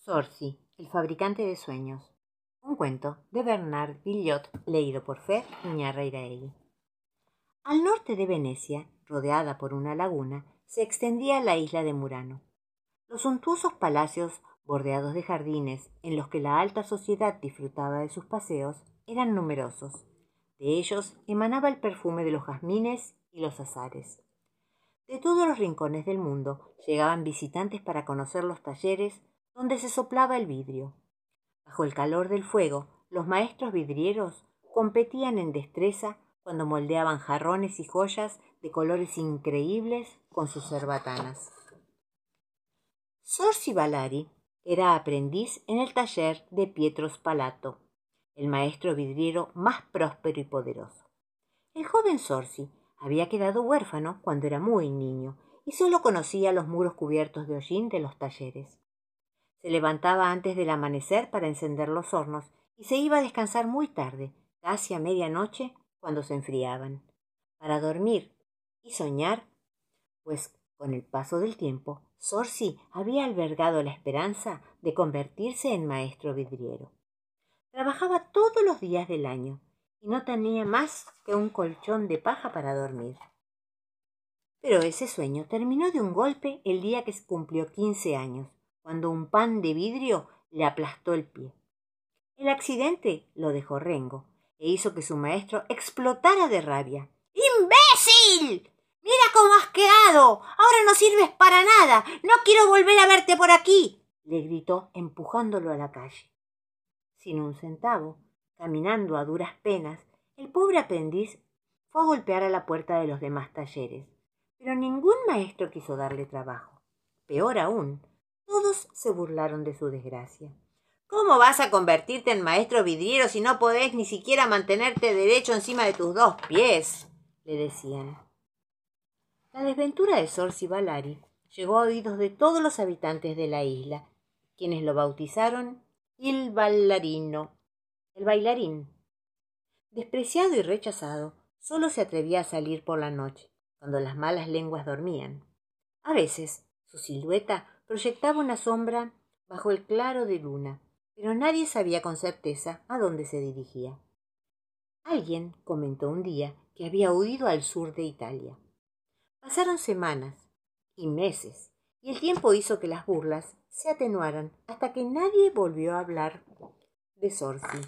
Sorcy, el fabricante de sueños. Un cuento de Bernard Villot, leído por Fer Iñarreiraegui. Al norte de Venecia, rodeada por una laguna, se extendía la isla de Murano. Los suntuosos palacios, bordeados de jardines, en los que la alta sociedad disfrutaba de sus paseos, eran numerosos. De ellos emanaba el perfume de los jazmines y los azares. De todos los rincones del mundo llegaban visitantes para conocer los talleres donde se soplaba el vidrio. Bajo el calor del fuego, los maestros vidrieros competían en destreza cuando moldeaban jarrones y joyas de colores increíbles con sus cerbatanas. Sorsi Valari era aprendiz en el taller de Pietro Spalato, el maestro vidriero más próspero y poderoso. El joven Sorsi había quedado huérfano cuando era muy niño y solo conocía los muros cubiertos de hollín de los talleres. Se levantaba antes del amanecer para encender los hornos y se iba a descansar muy tarde, casi a medianoche, cuando se enfriaban, para dormir y soñar, pues con el paso del tiempo, Sorsi había albergado la esperanza de convertirse en maestro vidriero. Trabajaba todos los días del año y no tenía más que un colchón de paja para dormir. Pero ese sueño terminó de un golpe el día que cumplió quince años cuando un pan de vidrio le aplastó el pie. El accidente lo dejó rengo e hizo que su maestro explotara de rabia. ¡Imbécil! Mira cómo has quedado. Ahora no sirves para nada. No quiero volver a verte por aquí. le gritó empujándolo a la calle. Sin un centavo, caminando a duras penas, el pobre aprendiz fue a golpear a la puerta de los demás talleres, pero ningún maestro quiso darle trabajo. Peor aún, todos se burlaron de su desgracia. ¿Cómo vas a convertirte en maestro vidriero si no podés ni siquiera mantenerte derecho encima de tus dos pies? le decían. La desventura de Sorsi Valari llegó a oídos de todos los habitantes de la isla, quienes lo bautizaron il bailarino, el bailarín. Despreciado y rechazado, solo se atrevía a salir por la noche, cuando las malas lenguas dormían. A veces, su silueta proyectaba una sombra bajo el claro de luna, pero nadie sabía con certeza a dónde se dirigía. Alguien comentó un día que había huido al sur de Italia. Pasaron semanas y meses, y el tiempo hizo que las burlas se atenuaran hasta que nadie volvió a hablar de Sorsi.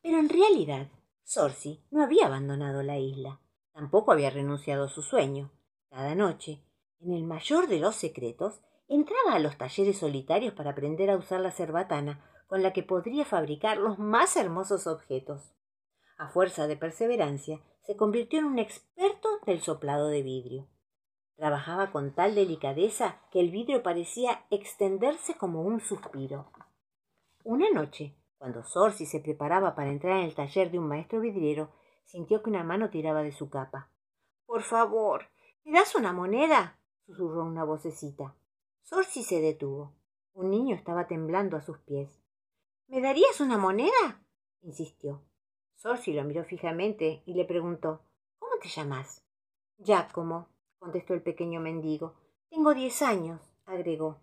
Pero en realidad, Sorsi no había abandonado la isla, tampoco había renunciado a su sueño. Cada noche, en el mayor de los secretos, entraba a los talleres solitarios para aprender a usar la cerbatana con la que podría fabricar los más hermosos objetos. A fuerza de perseverancia, se convirtió en un experto del soplado de vidrio. Trabajaba con tal delicadeza que el vidrio parecía extenderse como un suspiro. Una noche, cuando Sorsi se preparaba para entrar en el taller de un maestro vidriero, sintió que una mano tiraba de su capa. Por favor, ¿me das una moneda? Susurró una vocecita. Sorsi se detuvo. Un niño estaba temblando a sus pies. ¿Me darías una moneda? insistió. Sorsi lo miró fijamente y le preguntó ¿Cómo te llamas? Giacomo, contestó el pequeño mendigo. Tengo diez años, agregó.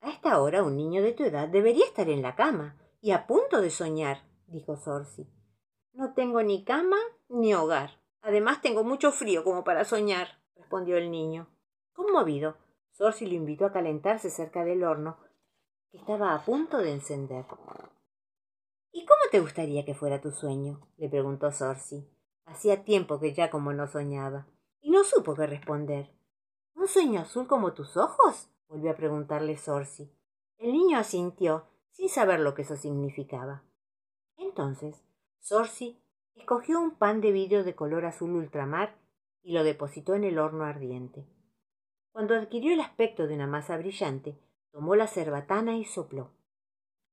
A esta hora un niño de tu edad debería estar en la cama y a punto de soñar, dijo Sorsi. No tengo ni cama ni hogar. Además tengo mucho frío como para soñar, respondió el niño. Conmovido, Sorsi lo invitó a calentarse cerca del horno, que estaba a punto de encender. ¿Y cómo te gustaría que fuera tu sueño? le preguntó Sorsi. Hacía tiempo que ya como no soñaba, y no supo qué responder. ¿Un sueño azul como tus ojos? volvió a preguntarle Sorsi. El niño asintió, sin saber lo que eso significaba. Entonces, Sorsi escogió un pan de vidrio de color azul ultramar y lo depositó en el horno ardiente. Cuando adquirió el aspecto de una masa brillante, tomó la cerbatana y sopló.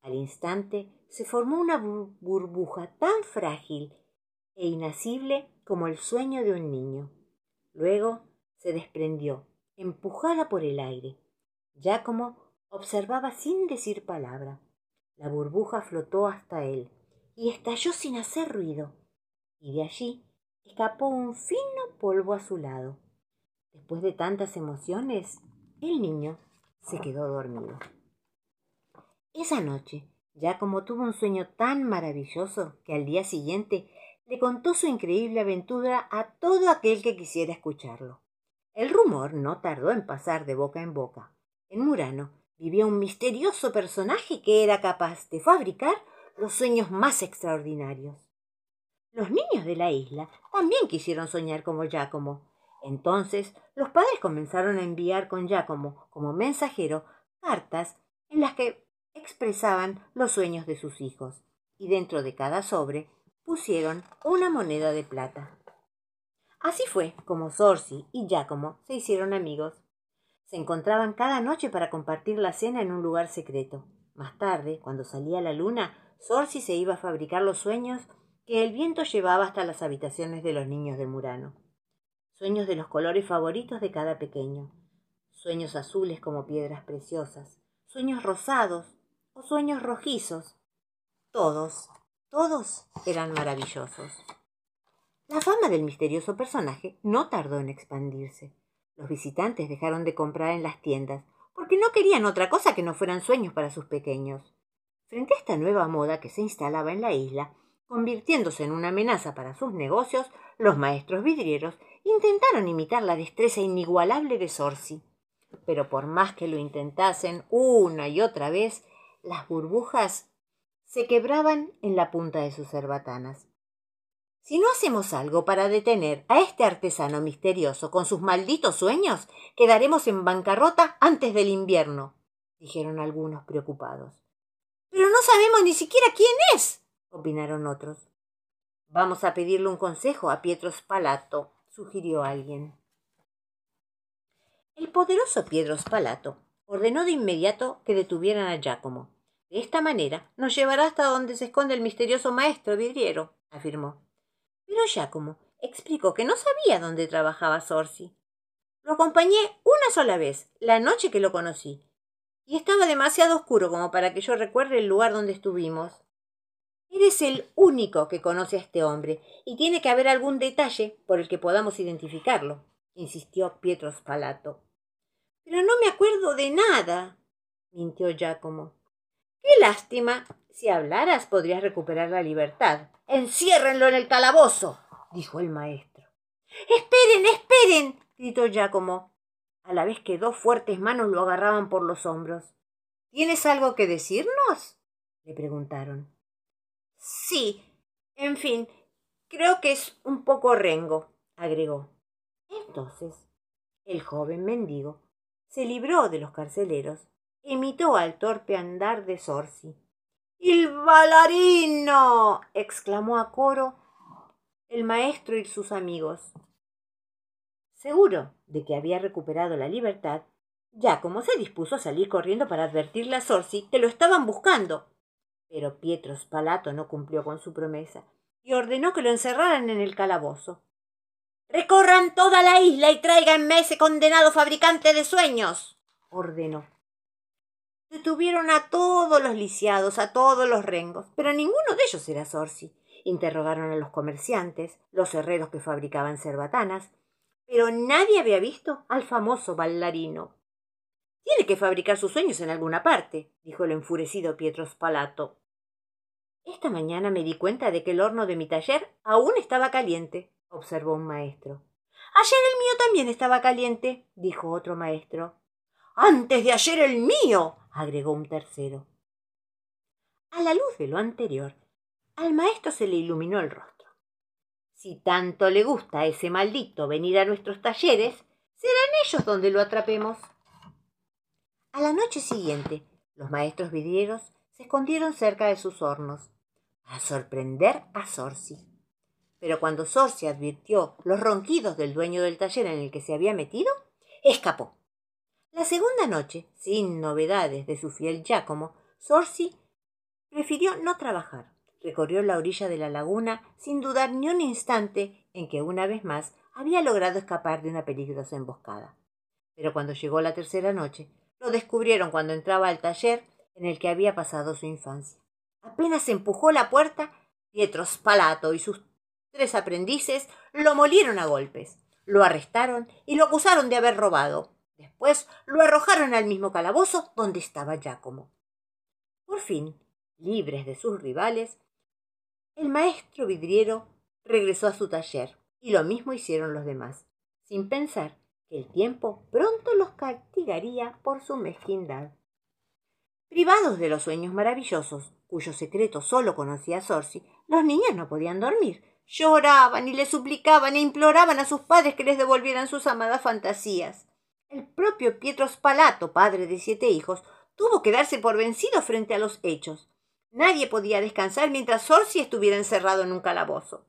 Al instante se formó una burbuja tan frágil e inacible como el sueño de un niño. Luego se desprendió, empujada por el aire. Giacomo observaba sin decir palabra. La burbuja flotó hasta él y estalló sin hacer ruido, y de allí escapó un fino polvo azulado. Después de tantas emociones, el niño se quedó dormido. Esa noche, Giacomo tuvo un sueño tan maravilloso que al día siguiente le contó su increíble aventura a todo aquel que quisiera escucharlo. El rumor no tardó en pasar de boca en boca. En Murano vivía un misterioso personaje que era capaz de fabricar los sueños más extraordinarios. Los niños de la isla también quisieron soñar como Giacomo. Entonces los padres comenzaron a enviar con Giacomo como mensajero cartas en las que expresaban los sueños de sus hijos, y dentro de cada sobre pusieron una moneda de plata. Así fue como Sorsi y Giacomo se hicieron amigos. Se encontraban cada noche para compartir la cena en un lugar secreto. Más tarde, cuando salía la luna, Sorsi se iba a fabricar los sueños que el viento llevaba hasta las habitaciones de los niños de Murano. Sueños de los colores favoritos de cada pequeño. Sueños azules como piedras preciosas. Sueños rosados o sueños rojizos. Todos, todos eran maravillosos. La fama del misterioso personaje no tardó en expandirse. Los visitantes dejaron de comprar en las tiendas porque no querían otra cosa que no fueran sueños para sus pequeños. Frente a esta nueva moda que se instalaba en la isla, convirtiéndose en una amenaza para sus negocios, los maestros vidrieros intentaron imitar la destreza inigualable de Sorsi. Pero por más que lo intentasen una y otra vez, las burbujas se quebraban en la punta de sus cerbatanas. Si no hacemos algo para detener a este artesano misterioso con sus malditos sueños, quedaremos en bancarrota antes del invierno, dijeron algunos preocupados. Pero no sabemos ni siquiera quién es, opinaron otros. Vamos a pedirle un consejo a Pietro Spalato, sugirió alguien. El poderoso Pietro Spalato ordenó de inmediato que detuvieran a Giacomo. De esta manera nos llevará hasta donde se esconde el misterioso maestro vidriero, afirmó. Pero Giacomo explicó que no sabía dónde trabajaba Sorsi. Lo acompañé una sola vez, la noche que lo conocí, y estaba demasiado oscuro como para que yo recuerde el lugar donde estuvimos. Eres el único que conoce a este hombre, y tiene que haber algún detalle por el que podamos identificarlo, insistió Pietro Spalato. Pero no me acuerdo de nada, mintió Giacomo. Qué lástima. Si hablaras podrías recuperar la libertad. Enciérrenlo en el calabozo, dijo el maestro. Esperen, esperen, gritó Giacomo a la vez que dos fuertes manos lo agarraban por los hombros. ¿Tienes algo que decirnos? le preguntaron. Sí. En fin, creo que es un poco rengo, agregó. Entonces, el joven mendigo se libró de los carceleros e imitó al torpe andar de Sorsi. ¡Il bailarino! exclamó a coro el maestro y sus amigos. Seguro de que había recuperado la libertad, ya como se dispuso a salir corriendo para advertirle a Sorsi que lo estaban buscando. Pero Pietro Spalato no cumplió con su promesa y ordenó que lo encerraran en el calabozo. Recorran toda la isla y tráiganme ese condenado fabricante de sueños, ordenó. Detuvieron a todos los lisiados, a todos los rengos, pero ninguno de ellos era Sorsi. Interrogaron a los comerciantes, los herreros que fabricaban cerbatanas, pero nadie había visto al famoso bailarino. Tiene que fabricar sus sueños en alguna parte, dijo el enfurecido Pietro Spalato. Esta mañana me di cuenta de que el horno de mi taller aún estaba caliente, observó un maestro. Ayer el mío también estaba caliente, dijo otro maestro. Antes de ayer el mío, agregó un tercero. A la luz de lo anterior, al maestro se le iluminó el rostro. Si tanto le gusta a ese maldito venir a nuestros talleres, serán ellos donde lo atrapemos. A la noche siguiente, los maestros vidrieros se escondieron cerca de sus hornos, para sorprender a Sorsi. Pero cuando Sorsi advirtió los ronquidos del dueño del taller en el que se había metido, escapó. La segunda noche, sin novedades de su fiel Giacomo, Sorsi prefirió no trabajar recorrió la orilla de la laguna sin dudar ni un instante en que una vez más había logrado escapar de una peligrosa emboscada. Pero cuando llegó la tercera noche, lo descubrieron cuando entraba al taller en el que había pasado su infancia. Apenas empujó la puerta, Pietro Spalato y sus tres aprendices lo molieron a golpes, lo arrestaron y lo acusaron de haber robado. Después lo arrojaron al mismo calabozo donde estaba Giacomo. Por fin, libres de sus rivales, el maestro vidriero regresó a su taller y lo mismo hicieron los demás, sin pensar que el tiempo pronto los castigaría por su mezquindad. Privados de los sueños maravillosos, cuyo secreto sólo conocía Sorci, los niños no podían dormir. Lloraban y le suplicaban e imploraban a sus padres que les devolvieran sus amadas fantasías. El propio Pietro Spalato, padre de siete hijos, tuvo que darse por vencido frente a los hechos. Nadie podía descansar mientras Sorci estuviera encerrado en un calabozo.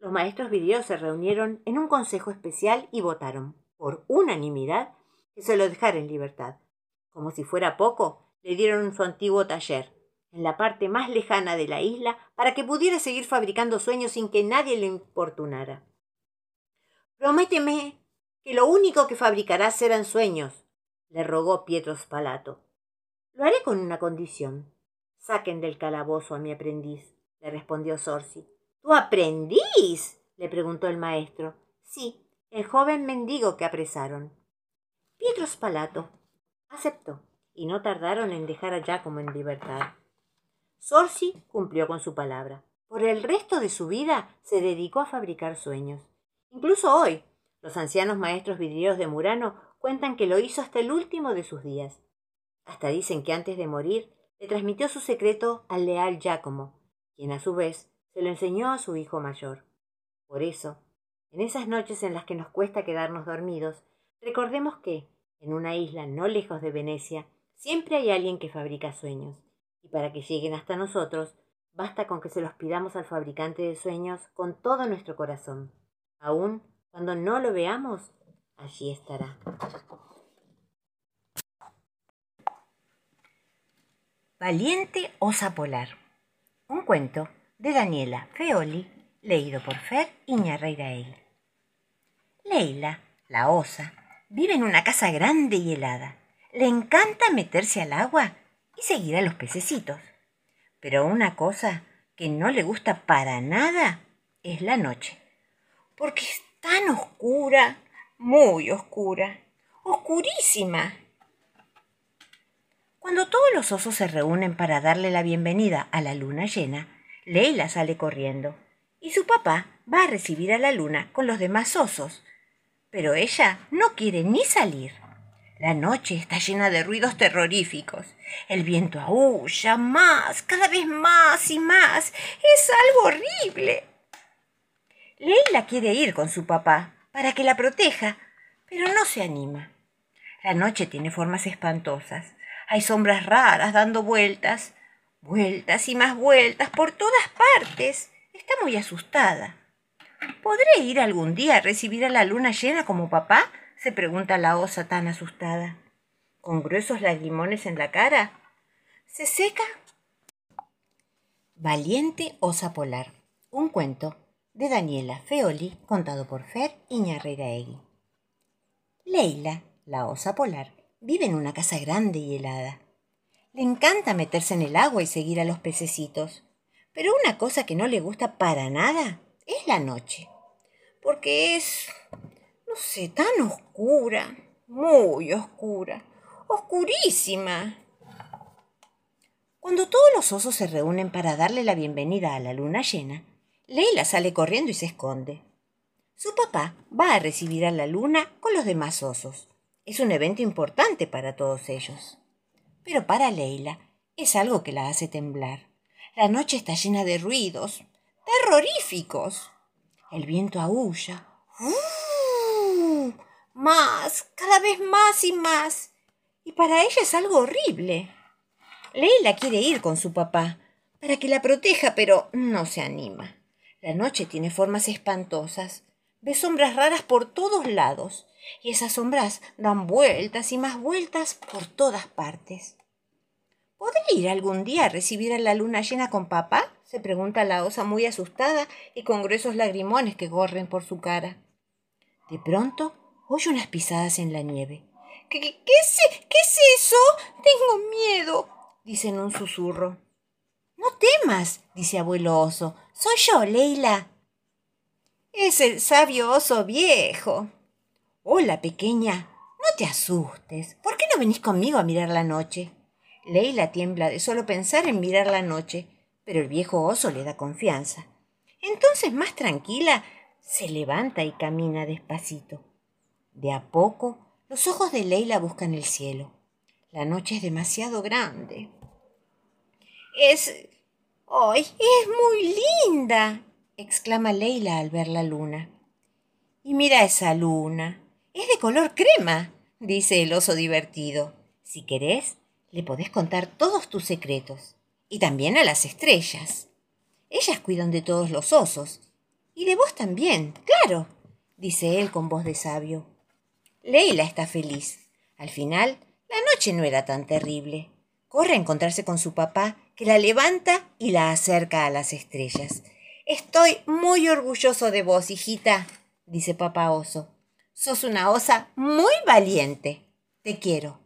Los maestros vidrieros se reunieron en un consejo especial y votaron, por unanimidad, que se lo dejara en libertad. Como si fuera poco, le dieron su antiguo taller, en la parte más lejana de la isla, para que pudiera seguir fabricando sueños sin que nadie le importunara. Prométeme que lo único que fabricarás serán sueños, le rogó Pietro Spalato. Lo haré con una condición. Saquen del calabozo a mi aprendiz, le respondió Sorci. ¿Tu aprendiz? le preguntó el maestro. Sí, el joven mendigo que apresaron. Pietro Spalato aceptó, y no tardaron en dejar a Giacomo en libertad. Sorci cumplió con su palabra. Por el resto de su vida se dedicó a fabricar sueños. Incluso hoy, los ancianos maestros vidrieros de Murano cuentan que lo hizo hasta el último de sus días. Hasta dicen que antes de morir le transmitió su secreto al leal Giacomo, quien a su vez se lo enseñó a su hijo mayor. Por eso, en esas noches en las que nos cuesta quedarnos dormidos, recordemos que, en una isla no lejos de Venecia, siempre hay alguien que fabrica sueños, y para que lleguen hasta nosotros, basta con que se los pidamos al fabricante de sueños con todo nuestro corazón. Aun cuando no lo veamos, allí estará. Valiente osa polar. Un cuento de Daniela Feoli, leído por Fer Iñarreiraegui. Leila, la osa, vive en una casa grande y helada. Le encanta meterse al agua y seguir a los pececitos. Pero una cosa que no le gusta para nada es la noche, porque es tan oscura, muy oscura, oscurísima. Cuando todos los osos se reúnen para darle la bienvenida a la luna llena, Leila sale corriendo y su papá va a recibir a la luna con los demás osos. Pero ella no quiere ni salir. La noche está llena de ruidos terroríficos. El viento aúlla más, cada vez más y más. Es algo horrible. Leila quiere ir con su papá para que la proteja, pero no se anima. La noche tiene formas espantosas. Hay sombras raras dando vueltas. Vueltas y más vueltas por todas partes. Está muy asustada. ¿Podré ir algún día a recibir a la luna llena como papá? Se pregunta la osa tan asustada. ¿Con gruesos lagrimones en la cara? ¿Se seca? Valiente osa polar. Un cuento de Daniela Feoli, contado por Fer Iñarreiraegui. Leila, la osa polar, vive en una casa grande y helada. Le encanta meterse en el agua y seguir a los pececitos. Pero una cosa que no le gusta para nada es la noche. Porque es, no sé, tan oscura, muy oscura, oscurísima. Cuando todos los osos se reúnen para darle la bienvenida a la luna llena, Leila sale corriendo y se esconde. Su papá va a recibir a la luna con los demás osos. Es un evento importante para todos ellos pero para Leila es algo que la hace temblar. La noche está llena de ruidos terroríficos. El viento aúlla. ¡Uh! Más, cada vez más y más. Y para ella es algo horrible. Leila quiere ir con su papá para que la proteja, pero no se anima. La noche tiene formas espantosas. Ve sombras raras por todos lados, y esas sombras dan vueltas y más vueltas por todas partes. ¿Podré ir algún día a recibir a la luna llena con papá? se pregunta la osa muy asustada y con gruesos lagrimones que corren por su cara. De pronto oye unas pisadas en la nieve. ¿Qué, es, qué es eso? Tengo miedo, dice en un susurro. No temas, dice abuelo oso. Soy yo, Leila. Es el sabio oso viejo. Hola, pequeña. No te asustes. ¿Por qué no venís conmigo a mirar la noche? Leila tiembla de solo pensar en mirar la noche, pero el viejo oso le da confianza. Entonces, más tranquila, se levanta y camina despacito. De a poco, los ojos de Leila buscan el cielo. La noche es demasiado grande. Es... ¡Ay! es muy linda! exclama Leila al ver la luna. Y mira esa luna. Es de color crema, dice el oso divertido. Si querés, le podés contar todos tus secretos. Y también a las estrellas. Ellas cuidan de todos los osos. Y de vos también, claro, dice él con voz de sabio. Leila está feliz. Al final, la noche no era tan terrible. Corre a encontrarse con su papá, que la levanta y la acerca a las estrellas. Estoy muy orgulloso de vos, hijita, dice papá oso. Sos una osa muy valiente. Te quiero.